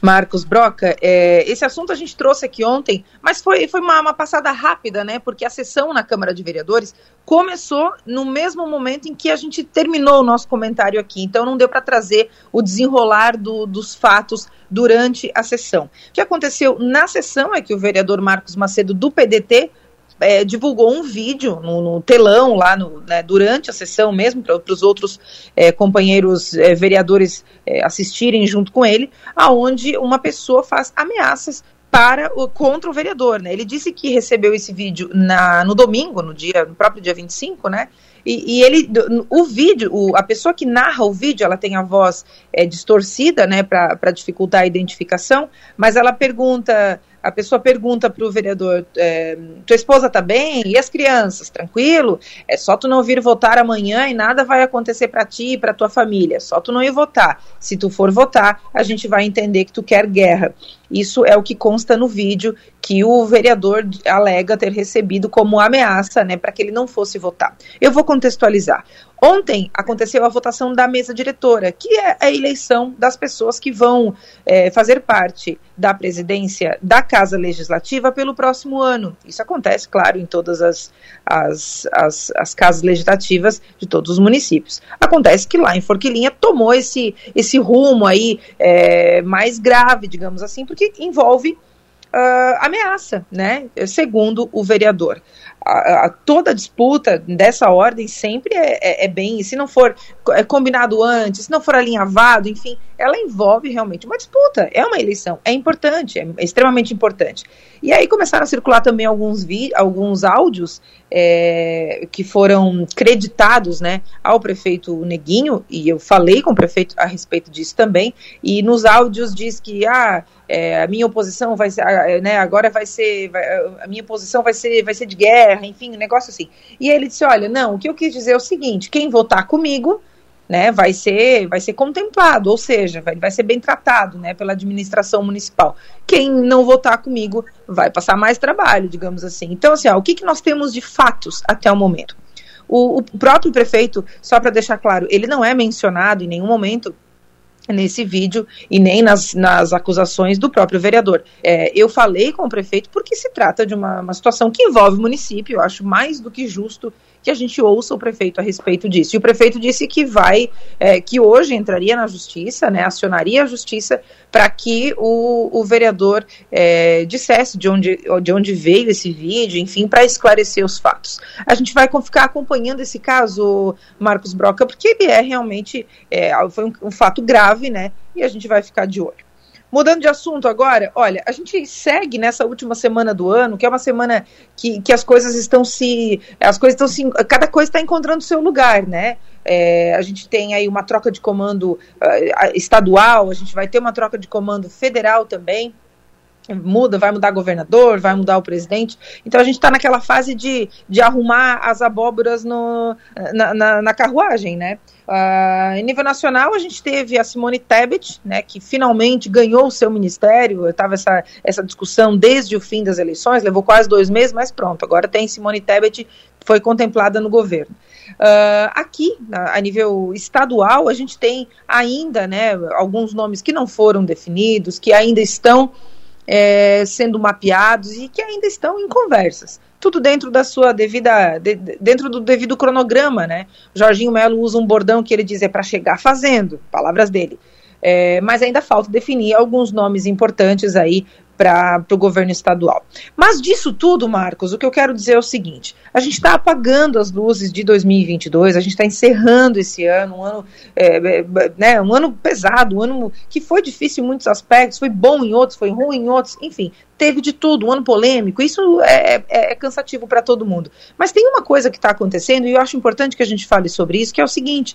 Marcos Broca, é, esse assunto a gente trouxe aqui ontem, mas foi, foi uma, uma, passada rápida, né? Porque a sessão na Câmara de Vereadores começou no mesmo momento em que a gente terminou o nosso comentário aqui, então não deu para trazer o desenrolar do, dos fatos durante a sessão. O que aconteceu na sessão é que o vereador Marcos Macedo, do PDT, é, divulgou um vídeo no, no telão lá no, né, durante a sessão mesmo, para os outros é, companheiros é, vereadores é, assistirem junto com ele, aonde uma pessoa faz ameaças para o, contra o vereador, né? Ele disse que recebeu esse vídeo na, no domingo, no dia, no próprio dia 25, né? E, e ele, o vídeo, o, a pessoa que narra o vídeo, ela tem a voz é, distorcida, né, para dificultar a identificação, mas ela pergunta a pessoa pergunta para o vereador: é, tua esposa está bem? E as crianças? Tranquilo? É só tu não vir votar amanhã e nada vai acontecer para ti e para tua família. É só tu não ir votar. Se tu for votar, a gente vai entender que tu quer guerra. Isso é o que consta no vídeo que o vereador alega ter recebido como ameaça, né, para que ele não fosse votar. Eu vou contextualizar. Ontem aconteceu a votação da mesa diretora, que é a eleição das pessoas que vão é, fazer parte da presidência da Casa Legislativa pelo próximo ano. Isso acontece, claro, em todas as, as, as, as casas legislativas de todos os municípios. Acontece que lá em Forquilinha tomou esse, esse rumo aí é, mais grave, digamos assim, porque envolve Uh, ameaça, né? Segundo o vereador a, a, toda disputa dessa ordem sempre é, é, é, bem, se não for é combinado antes, se não for alinhavado, enfim, ela envolve realmente uma disputa, é uma eleição, é importante, é, é extremamente importante. E aí começaram a circular também alguns, vi, alguns áudios é, que foram creditados né, ao prefeito Neguinho, e eu falei com o prefeito a respeito disso também, e nos áudios diz que ah, é, a minha oposição vai ser, né, agora vai ser, vai, a minha posição vai ser, vai ser de guerra, enfim, um negócio assim. E ele disse, olha, não, o que eu quis dizer é o seguinte, quem votar comigo, né, vai ser, vai ser contemplado, ou seja, vai, vai ser bem tratado, né, pela administração municipal. Quem não votar comigo vai passar mais trabalho, digamos assim. Então, assim, ó, o que, que nós temos de fatos até o momento? O, o próprio prefeito, só para deixar claro, ele não é mencionado em nenhum momento nesse vídeo e nem nas, nas acusações do próprio vereador. É, eu falei com o prefeito porque se trata de uma, uma situação que envolve o município, eu acho mais do que justo que a gente ouça o prefeito a respeito disso. E o prefeito disse que vai, é, que hoje entraria na justiça, né, acionaria a justiça para que o, o vereador é, dissesse de onde, de onde veio esse vídeo, enfim, para esclarecer os fatos. A gente vai ficar acompanhando esse caso, Marcos Broca, porque ele é realmente é, foi um, um fato grave, né? E a gente vai ficar de olho. Mudando de assunto agora, olha, a gente segue nessa última semana do ano, que é uma semana que, que as coisas estão se. As coisas estão se. Cada coisa está encontrando seu lugar, né? É, a gente tem aí uma troca de comando uh, estadual, a gente vai ter uma troca de comando federal também muda, vai mudar governador, vai mudar o presidente. Então a gente está naquela fase de, de arrumar as abóboras no, na, na, na carruagem, né? Uh, em nível nacional, a gente teve a Simone Tebet, né, que finalmente ganhou o seu ministério. Estava essa, essa discussão desde o fim das eleições, levou quase dois meses, mas pronto, agora tem Simone Tebet, foi contemplada no governo. Uh, aqui, a nível estadual, a gente tem ainda né, alguns nomes que não foram definidos, que ainda estão é, sendo mapeados e que ainda estão em conversas. Tudo dentro da sua devida, de, dentro do devido cronograma, né? Jorginho Melo usa um bordão que ele diz é para chegar fazendo, palavras dele. É, mas ainda falta definir alguns nomes importantes aí para o governo estadual. Mas disso tudo, Marcos, o que eu quero dizer é o seguinte: a gente está apagando as luzes de 2022, a gente está encerrando esse ano, um ano, é, é, né, um ano pesado, um ano que foi difícil em muitos aspectos, foi bom em outros, foi ruim em outros, enfim, teve de tudo, um ano polêmico, isso é, é, é cansativo para todo mundo. Mas tem uma coisa que está acontecendo, e eu acho importante que a gente fale sobre isso, que é o seguinte.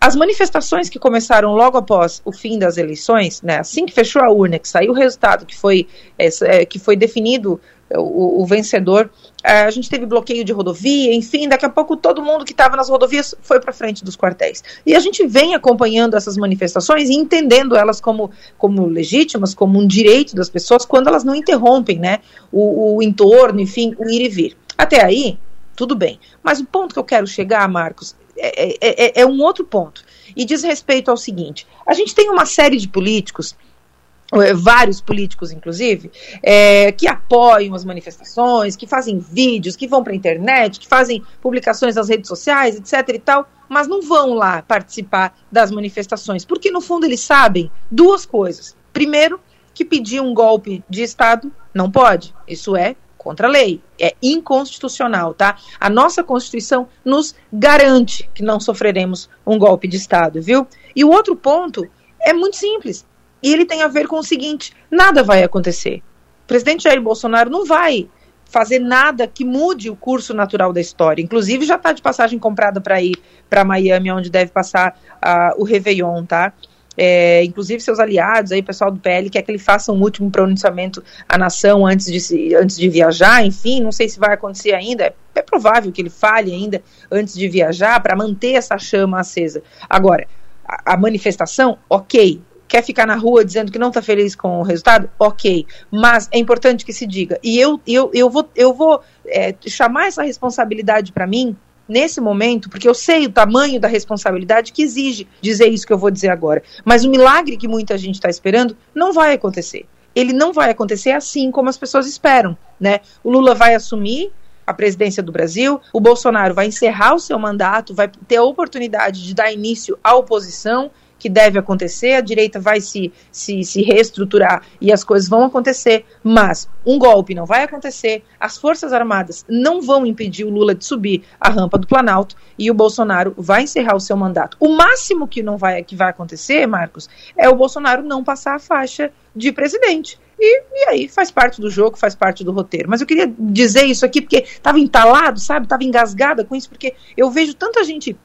As manifestações que começaram logo após o fim das eleições, né, assim que fechou a urna, que saiu o resultado, que foi, é, que foi definido o, o vencedor, é, a gente teve bloqueio de rodovia, enfim, daqui a pouco todo mundo que estava nas rodovias foi para frente dos quartéis. E a gente vem acompanhando essas manifestações e entendendo elas como, como legítimas, como um direito das pessoas, quando elas não interrompem né, o, o entorno, enfim, o ir e vir. Até aí, tudo bem. Mas o ponto que eu quero chegar, Marcos, é, é, é, é um outro ponto. E diz respeito ao seguinte: a gente tem uma série de políticos é, vários políticos, inclusive, é, que apoiam as manifestações, que fazem vídeos, que vão para a internet, que fazem publicações nas redes sociais, etc. e tal, mas não vão lá participar das manifestações, porque no fundo eles sabem duas coisas. Primeiro, que pedir um golpe de Estado não pode, isso é contra a lei, é inconstitucional, tá? A nossa Constituição nos garante que não sofreremos um golpe de Estado, viu? E o outro ponto é muito simples e ele tem a ver com o seguinte: nada vai acontecer. O presidente Jair Bolsonaro não vai fazer nada que mude o curso natural da história. Inclusive, já está de passagem comprada para ir para Miami, onde deve passar uh, o Réveillon, tá? É, inclusive seus aliados, aí, pessoal do PL, quer que ele faça um último pronunciamento à nação antes de, antes de viajar, enfim, não sei se vai acontecer ainda, é, provável que ele fale ainda antes de viajar para manter essa chama acesa. Agora, a, a manifestação, ok, quer ficar na rua dizendo que não está feliz com o resultado, ok. Mas é importante que se diga. E eu, eu, eu vou, eu vou é, chamar essa responsabilidade para mim nesse momento, porque eu sei o tamanho da responsabilidade que exige dizer isso que eu vou dizer agora. Mas o milagre que muita gente está esperando não vai acontecer. Ele não vai acontecer assim como as pessoas esperam. Né? O Lula vai assumir a presidência do Brasil, o Bolsonaro vai encerrar o seu mandato, vai ter a oportunidade de dar início à oposição que deve acontecer, a direita vai se, se, se reestruturar e as coisas vão acontecer, mas um golpe não vai acontecer, as Forças Armadas não vão impedir o Lula de subir a rampa do Planalto e o Bolsonaro vai encerrar o seu mandato. O máximo que não vai, que vai acontecer, Marcos, é o Bolsonaro não passar a faixa de presidente. E, e, aí faz parte do jogo, faz parte do roteiro. Mas eu queria dizer isso aqui porque estava entalado, sabe? Estava engasgada com isso, porque eu vejo tanta gente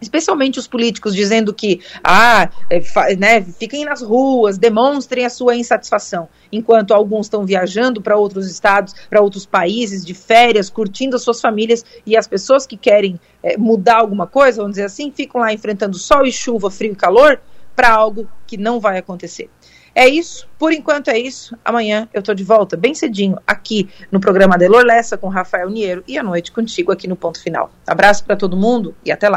especialmente os políticos dizendo que ah, é, né, fiquem nas ruas, demonstrem a sua insatisfação, enquanto alguns estão viajando para outros estados, para outros países, de férias, curtindo as suas famílias, e as pessoas que querem é, mudar alguma coisa, vamos dizer assim, ficam lá enfrentando sol e chuva, frio e calor, para algo que não vai acontecer. É isso, por enquanto é isso. Amanhã eu estou de volta bem cedinho aqui no programa Delor Lessa com Rafael Niero e à noite contigo aqui no Ponto Final. Abraço para todo mundo e até lá.